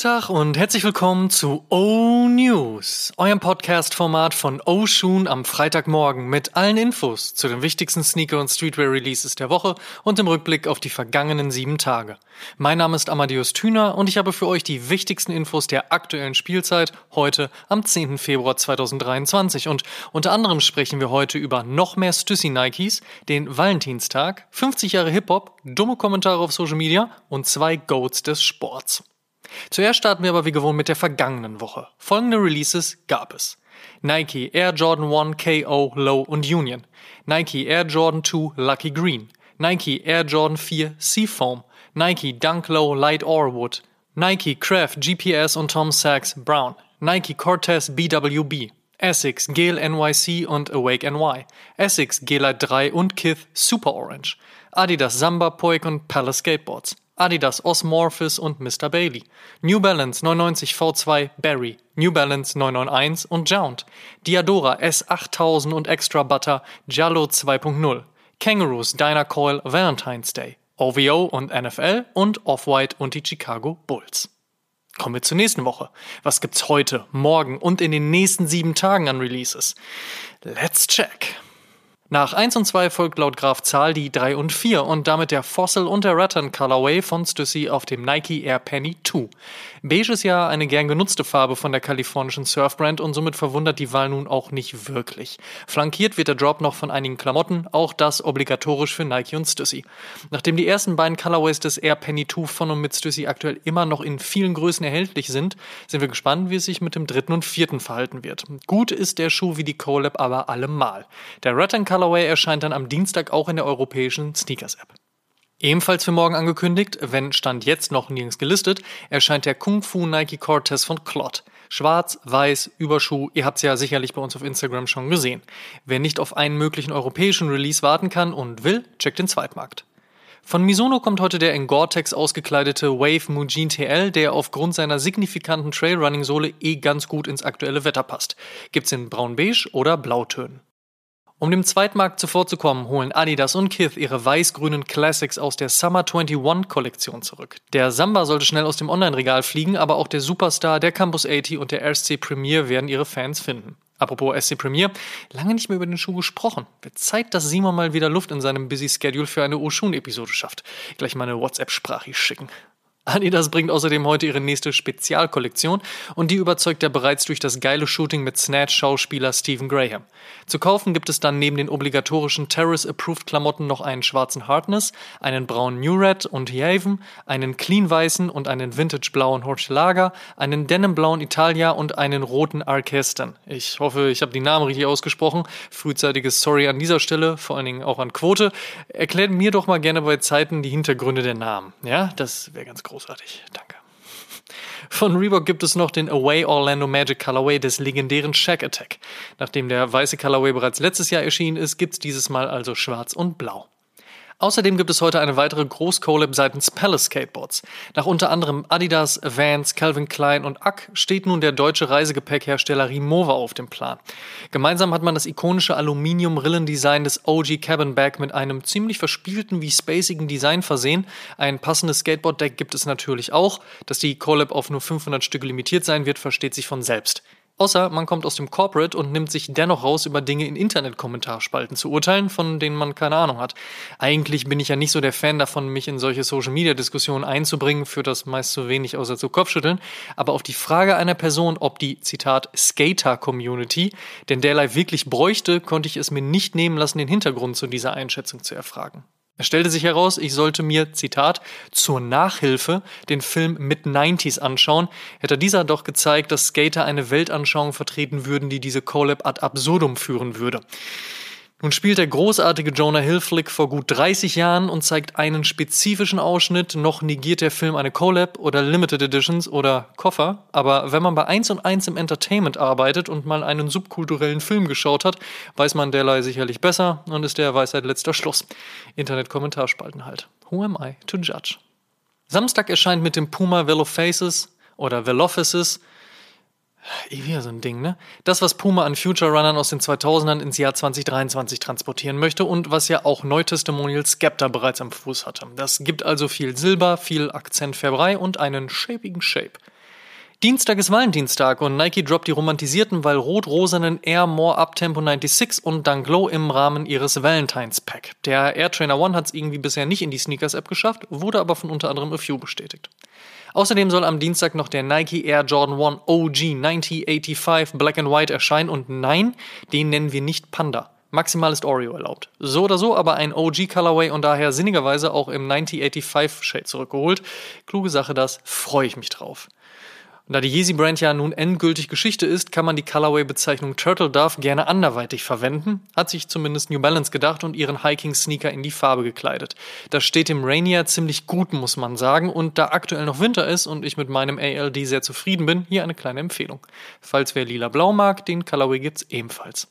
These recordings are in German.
Schönen guten Tag und herzlich willkommen zu O News, eurem Podcast-Format von O Shoon am Freitagmorgen mit allen Infos zu den wichtigsten Sneaker- und Streetwear-Releases der Woche und im Rückblick auf die vergangenen sieben Tage. Mein Name ist Amadeus Thüner und ich habe für euch die wichtigsten Infos der aktuellen Spielzeit heute am 10. Februar 2023 und unter anderem sprechen wir heute über noch mehr Stussy Nikes, den Valentinstag, 50 Jahre Hip-Hop, dumme Kommentare auf Social Media und zwei Goats des Sports. Zuerst starten wir aber wie gewohnt mit der vergangenen Woche. Folgende Releases gab es. Nike Air Jordan 1 KO Low und Union. Nike Air Jordan 2 Lucky Green. Nike Air Jordan 4 Seafoam. Nike Dunk Low Light Orwood. Nike Craft GPS und Tom Sachs Brown. Nike Cortez BWB. Essex Gale NYC und Awake NY. Essex G-Lite 3 und Kith Super Orange. Adidas Samba Poik und Palace Skateboards. Adidas Osmorphis und Mr. Bailey, New Balance 99 V2 Barry, New Balance 991 und Jount, Diadora S8000 und Extra Butter Giallo 2.0, Kangaroos Dynacoil Valentine's Day, OVO und NFL und Off-White und die Chicago Bulls. Kommen wir zur nächsten Woche. Was gibt's heute, morgen und in den nächsten sieben Tagen an Releases? Let's check. Nach 1 und 2 folgt laut Graf Zahl die 3 und 4 und damit der Fossil und der Rattan Colorway von Stussy auf dem Nike Air Penny 2. Beige ist ja eine gern genutzte Farbe von der kalifornischen Surfbrand und somit verwundert die Wahl nun auch nicht wirklich. Flankiert wird der Drop noch von einigen Klamotten, auch das obligatorisch für Nike und Stussy. Nachdem die ersten beiden Colorways des Air Penny 2 von und mit Stussy aktuell immer noch in vielen Größen erhältlich sind, sind wir gespannt, wie es sich mit dem dritten und vierten verhalten wird. Gut ist der Schuh wie die Colab aber allemal. Der Rattan erscheint dann am Dienstag auch in der europäischen Sneakers-App. Ebenfalls für morgen angekündigt, wenn Stand jetzt noch nirgends gelistet, erscheint der Kung Fu Nike Cortez von Clot. Schwarz, weiß, Überschuh, ihr habt's ja sicherlich bei uns auf Instagram schon gesehen. Wer nicht auf einen möglichen europäischen Release warten kann und will, checkt den Zweitmarkt. Von Misono kommt heute der in Gore-Tex ausgekleidete Wave Mujin TL, der aufgrund seiner signifikanten Trailrunning-Sohle eh ganz gut ins aktuelle Wetter passt. Gibt's in braun-beige oder blautönen. Um dem Zweitmarkt zuvorzukommen, holen Adidas und Kith ihre weiß-grünen Classics aus der Summer 21 Kollektion zurück. Der Samba sollte schnell aus dem Online-Regal fliegen, aber auch der Superstar, der Campus 80 und der RSC Premier werden ihre Fans finden. Apropos SC Premier, lange nicht mehr über den Schuh gesprochen. Wird Zeit, dass Simon mal wieder Luft in seinem Busy Schedule für eine Oshun-Episode schafft. Gleich mal eine WhatsApp-Sprache schicken. Adidas bringt außerdem heute ihre nächste Spezialkollektion und die überzeugt er bereits durch das geile Shooting mit Snatch-Schauspieler Stephen Graham. Zu kaufen gibt es dann neben den obligatorischen Terrace-Approved-Klamotten noch einen schwarzen Hardness, einen braunen New Red und Haven, einen clean-weißen und einen vintage-blauen Horchelaga, einen denim-blauen Italia und einen roten Arkesten. Ich hoffe, ich habe die Namen richtig ausgesprochen. Frühzeitiges Sorry an dieser Stelle, vor allen Dingen auch an Quote. Erklärt mir doch mal gerne bei Zeiten die Hintergründe der Namen. Ja, das wäre ganz großartig. Danke. Von Reebok gibt es noch den Away Orlando Magic Colorway des legendären Shack Attack. Nachdem der weiße Colorway bereits letztes Jahr erschienen ist, gibt es dieses Mal also schwarz und blau. Außerdem gibt es heute eine weitere Groß-Collab seitens Palace Skateboards. Nach unter anderem Adidas, Vans, Calvin Klein und Ack steht nun der deutsche Reisegepäckhersteller Rimowa auf dem Plan. Gemeinsam hat man das ikonische Aluminium-Rillendesign des OG Cabin Bag mit einem ziemlich verspielten wie spacigen Design versehen. Ein passendes Skateboard-Deck gibt es natürlich auch. Dass die Collab auf nur 500 Stücke limitiert sein wird, versteht sich von selbst. Außer man kommt aus dem Corporate und nimmt sich dennoch raus, über Dinge in Internet-Kommentarspalten zu urteilen, von denen man keine Ahnung hat. Eigentlich bin ich ja nicht so der Fan davon, mich in solche Social-Media-Diskussionen einzubringen, für das meist zu wenig außer zu Kopfschütteln. Aber auf die Frage einer Person, ob die, Zitat, Skater-Community denn derlei wirklich bräuchte, konnte ich es mir nicht nehmen lassen, den Hintergrund zu dieser Einschätzung zu erfragen. Es stellte sich heraus, ich sollte mir, Zitat, zur Nachhilfe den Film Mid-90s anschauen, hätte dieser doch gezeigt, dass Skater eine Weltanschauung vertreten würden, die diese Collab ad absurdum führen würde. Nun spielt der großartige Jonah Hill Flick vor gut 30 Jahren und zeigt einen spezifischen Ausschnitt, noch negiert der Film eine Collab oder Limited Editions oder Koffer, aber wenn man bei 1 und 1 im Entertainment arbeitet und mal einen subkulturellen Film geschaut hat, weiß man derlei sicherlich besser und ist der Weisheit letzter Schluss. Internet-Kommentarspalten halt. Who am I to judge? Samstag erscheint mit dem Puma Velofaces oder Velofaces Eh wieder so ein Ding, ne? Das, was Puma an Future Runnern aus den 2000ern ins Jahr 2023 transportieren möchte und was ja auch Neutestimonial Skepta bereits am Fuß hatte. Das gibt also viel Silber, viel Akzentfärberei und einen shapigen Shape. Dienstag ist Valentinstag und Nike droppt die romantisierten, weil rot-rosanen Air More Up Tempo 96 und Dunk Low im Rahmen ihres Valentines Pack. Der Air Trainer One hat es irgendwie bisher nicht in die Sneakers App geschafft, wurde aber von unter anderem A Few bestätigt. Außerdem soll am Dienstag noch der Nike Air Jordan 1 OG 9085 Black and White erscheinen und nein, den nennen wir nicht Panda. Maximal ist Oreo erlaubt. So oder so, aber ein OG Colorway und daher sinnigerweise auch im 9085 Shade zurückgeholt. Kluge Sache das, freue ich mich drauf. Da die Yeezy-Brand ja nun endgültig Geschichte ist, kann man die Colorway-Bezeichnung Turtle Dove gerne anderweitig verwenden, hat sich zumindest New Balance gedacht und ihren Hiking-Sneaker in die Farbe gekleidet. Das steht dem Rainier ziemlich gut, muss man sagen, und da aktuell noch Winter ist und ich mit meinem ALD sehr zufrieden bin, hier eine kleine Empfehlung. Falls wer lila-blau mag, den Colorway gibt's ebenfalls.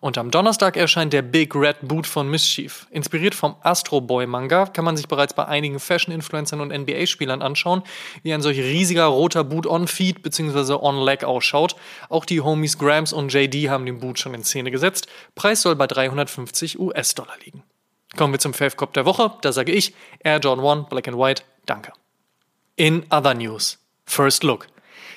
Und am Donnerstag erscheint der Big Red Boot von Mischief. Inspiriert vom Astro Boy Manga kann man sich bereits bei einigen Fashion-Influencern und NBA-Spielern anschauen, wie ein solch riesiger roter Boot on-Feed bzw. on-Leg ausschaut. Auch die Homies Grams und JD haben den Boot schon in Szene gesetzt. Preis soll bei 350 US-Dollar liegen. Kommen wir zum Fave Cop der Woche. Da sage ich Air John 1 Black and White. Danke. In other news. First Look.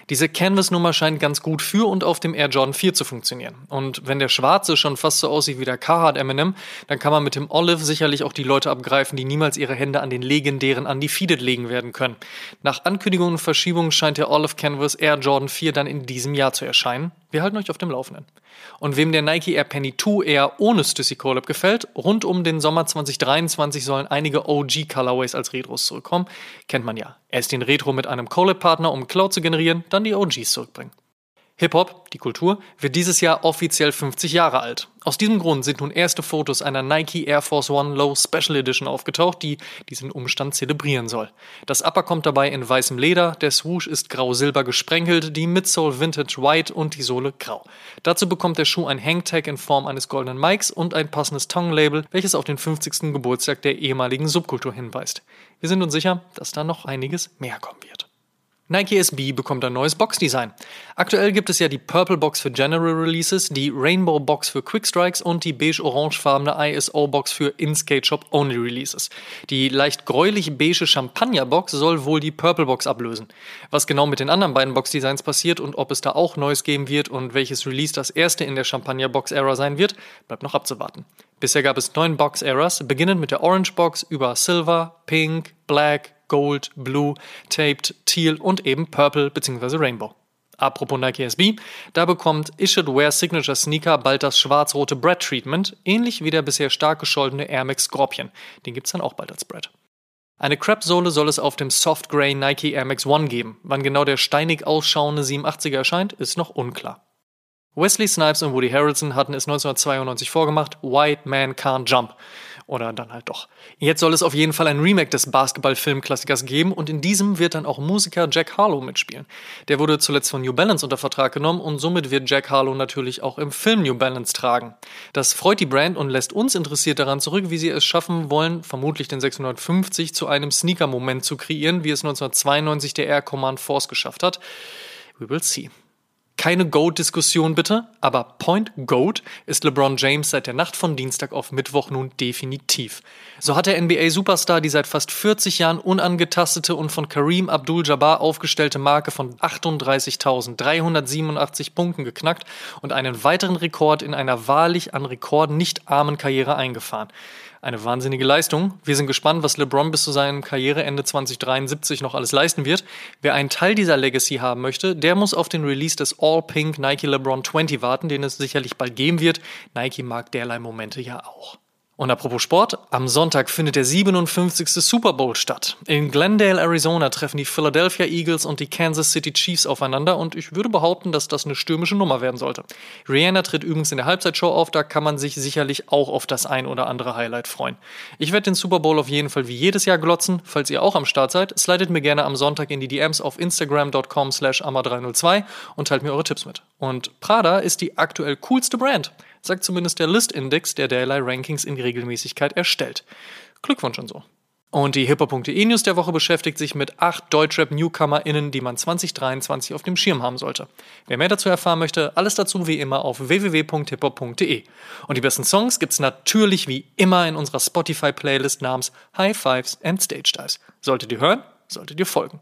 Diese Canvas-Nummer scheint ganz gut für und auf dem Air Jordan 4 zu funktionieren. Und wenn der schwarze schon fast so aussieht wie der Carhartt Eminem, dann kann man mit dem Olive sicherlich auch die Leute abgreifen, die niemals ihre Hände an den legendären Undefeated legen werden können. Nach Ankündigungen und Verschiebungen scheint der Olive Canvas Air Jordan 4 dann in diesem Jahr zu erscheinen. Wir halten euch auf dem Laufenden. Und wem der Nike Air Penny 2 eher ohne Stussy Collab gefällt, rund um den Sommer 2023 sollen einige OG Colorways als Retros zurückkommen. Kennt man ja. Erst den Retro mit einem Collab-Partner, um Cloud zu generieren, dann die OGs zurückbringen. Hip-Hop, die Kultur, wird dieses Jahr offiziell 50 Jahre alt. Aus diesem Grund sind nun erste Fotos einer Nike Air Force One Low Special Edition aufgetaucht, die diesen Umstand zelebrieren soll. Das Upper kommt dabei in weißem Leder, der Swoosh ist grau-silber gesprenkelt, die Midsole Vintage White und die Sohle grau. Dazu bekommt der Schuh ein Hangtag in Form eines goldenen Mikes und ein passendes Tongue-Label, welches auf den 50. Geburtstag der ehemaligen Subkultur hinweist. Wir sind uns sicher, dass da noch einiges mehr kommen wird. Nike SB bekommt ein neues Boxdesign. Aktuell gibt es ja die Purple Box für General Releases, die Rainbow Box für Quick Strikes und die beige-orangefarbene ISO Box für In-Skate Shop Only Releases. Die leicht gräulich beige Champagner Box soll wohl die Purple Box ablösen. Was genau mit den anderen beiden Boxdesigns passiert und ob es da auch Neues geben wird und welches Release das erste in der Champagner Box Era sein wird, bleibt noch abzuwarten. Bisher gab es neun Box Eras, beginnend mit der Orange Box über Silver, Pink, Black, Gold, Blue, Taped, Teal und eben Purple bzw. Rainbow. Apropos Nike SB, da bekommt Issued Wear Signature Sneaker bald das schwarz-rote Bread Treatment, ähnlich wie der bisher stark gescholtene Air Max Scorpion. Den gibt's dann auch bald als Bread. Eine Crap-Sohle soll es auf dem Soft Grey Nike Air Max One geben. Wann genau der steinig ausschauende 87er erscheint, ist noch unklar. Wesley Snipes und Woody Harrelson hatten es 1992 vorgemacht, White Man Can't Jump. Oder dann halt doch. Jetzt soll es auf jeden Fall ein Remake des Basketball-Filmklassikers geben und in diesem wird dann auch Musiker Jack Harlow mitspielen. Der wurde zuletzt von New Balance unter Vertrag genommen und somit wird Jack Harlow natürlich auch im Film New Balance tragen. Das freut die Brand und lässt uns interessiert daran zurück, wie sie es schaffen wollen, vermutlich den 650 zu einem Sneaker-Moment zu kreieren, wie es 1992 der Air Command Force geschafft hat. We will see. Keine Goat-Diskussion bitte, aber Point Goat ist LeBron James seit der Nacht von Dienstag auf Mittwoch nun definitiv. So hat der NBA-Superstar die seit fast 40 Jahren unangetastete und von Kareem Abdul-Jabbar aufgestellte Marke von 38.387 Punkten geknackt und einen weiteren Rekord in einer wahrlich an Rekorden nicht armen Karriere eingefahren. Eine wahnsinnige Leistung. Wir sind gespannt, was LeBron bis zu seinem Karriereende 2073 noch alles leisten wird. Wer einen Teil dieser Legacy haben möchte, der muss auf den Release des All-Pink Nike LeBron 20 warten, den es sicherlich bald geben wird. Nike mag derlei Momente ja auch. Und apropos Sport, am Sonntag findet der 57. Super Bowl statt. In Glendale, Arizona treffen die Philadelphia Eagles und die Kansas City Chiefs aufeinander und ich würde behaupten, dass das eine stürmische Nummer werden sollte. Rihanna tritt übrigens in der Halbzeitshow auf, da kann man sich sicherlich auch auf das ein oder andere Highlight freuen. Ich werde den Super Bowl auf jeden Fall wie jedes Jahr glotzen. Falls ihr auch am Start seid, slidet mir gerne am Sonntag in die DMs auf instagram.com slash amma302 und teilt mir eure Tipps mit. Und Prada ist die aktuell coolste Brand sagt zumindest der List-Index, der derlei Rankings in Regelmäßigkeit erstellt. Glückwunsch und so. Und die hiphop.de News der Woche beschäftigt sich mit acht Deutschrap-NewcomerInnen, die man 2023 auf dem Schirm haben sollte. Wer mehr dazu erfahren möchte, alles dazu wie immer auf www.hiphop.de. Und die besten Songs gibt's natürlich wie immer in unserer Spotify-Playlist namens High Fives and Stage Dives. Solltet ihr hören, solltet ihr folgen.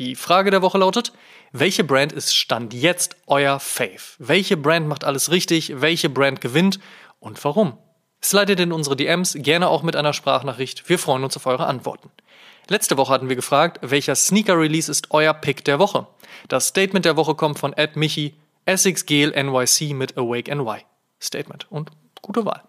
Die Frage der Woche lautet, welche Brand ist Stand jetzt euer Fave? Welche Brand macht alles richtig? Welche Brand gewinnt? Und warum? Slidet in unsere DMs, gerne auch mit einer Sprachnachricht. Wir freuen uns auf eure Antworten. Letzte Woche hatten wir gefragt, welcher Sneaker-Release ist euer Pick der Woche? Das Statement der Woche kommt von Ed Michi, Essex Gale NYC mit Awake NY. Statement und gute Wahl.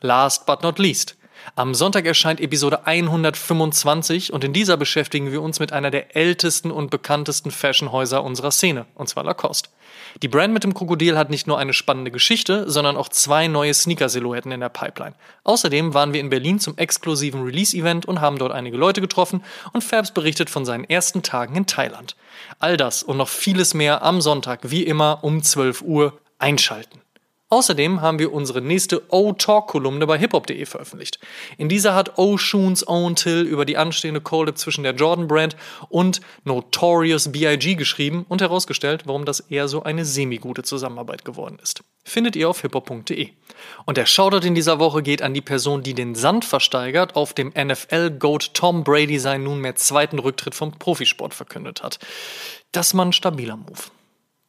Last but not least. Am Sonntag erscheint Episode 125 und in dieser beschäftigen wir uns mit einer der ältesten und bekanntesten Fashionhäuser unserer Szene, und zwar Lacoste. Die Brand mit dem Krokodil hat nicht nur eine spannende Geschichte, sondern auch zwei neue Sneaker-Silhouetten in der Pipeline. Außerdem waren wir in Berlin zum exklusiven Release-Event und haben dort einige Leute getroffen und Fabs berichtet von seinen ersten Tagen in Thailand. All das und noch vieles mehr am Sonntag, wie immer um 12 Uhr, einschalten. Außerdem haben wir unsere nächste O-Talk-Kolumne bei hiphop.de veröffentlicht. In dieser hat O-Shoons Owen Till über die anstehende Collab zwischen der Jordan-Brand und Notorious B.I.G. geschrieben und herausgestellt, warum das eher so eine semi-gute Zusammenarbeit geworden ist. Findet ihr auf hiphop.de. Und der Shoutout in dieser Woche geht an die Person, die den Sand versteigert, auf dem NFL-Goat Tom Brady seinen nunmehr zweiten Rücktritt vom Profisport verkündet hat. Das war ein stabiler Move.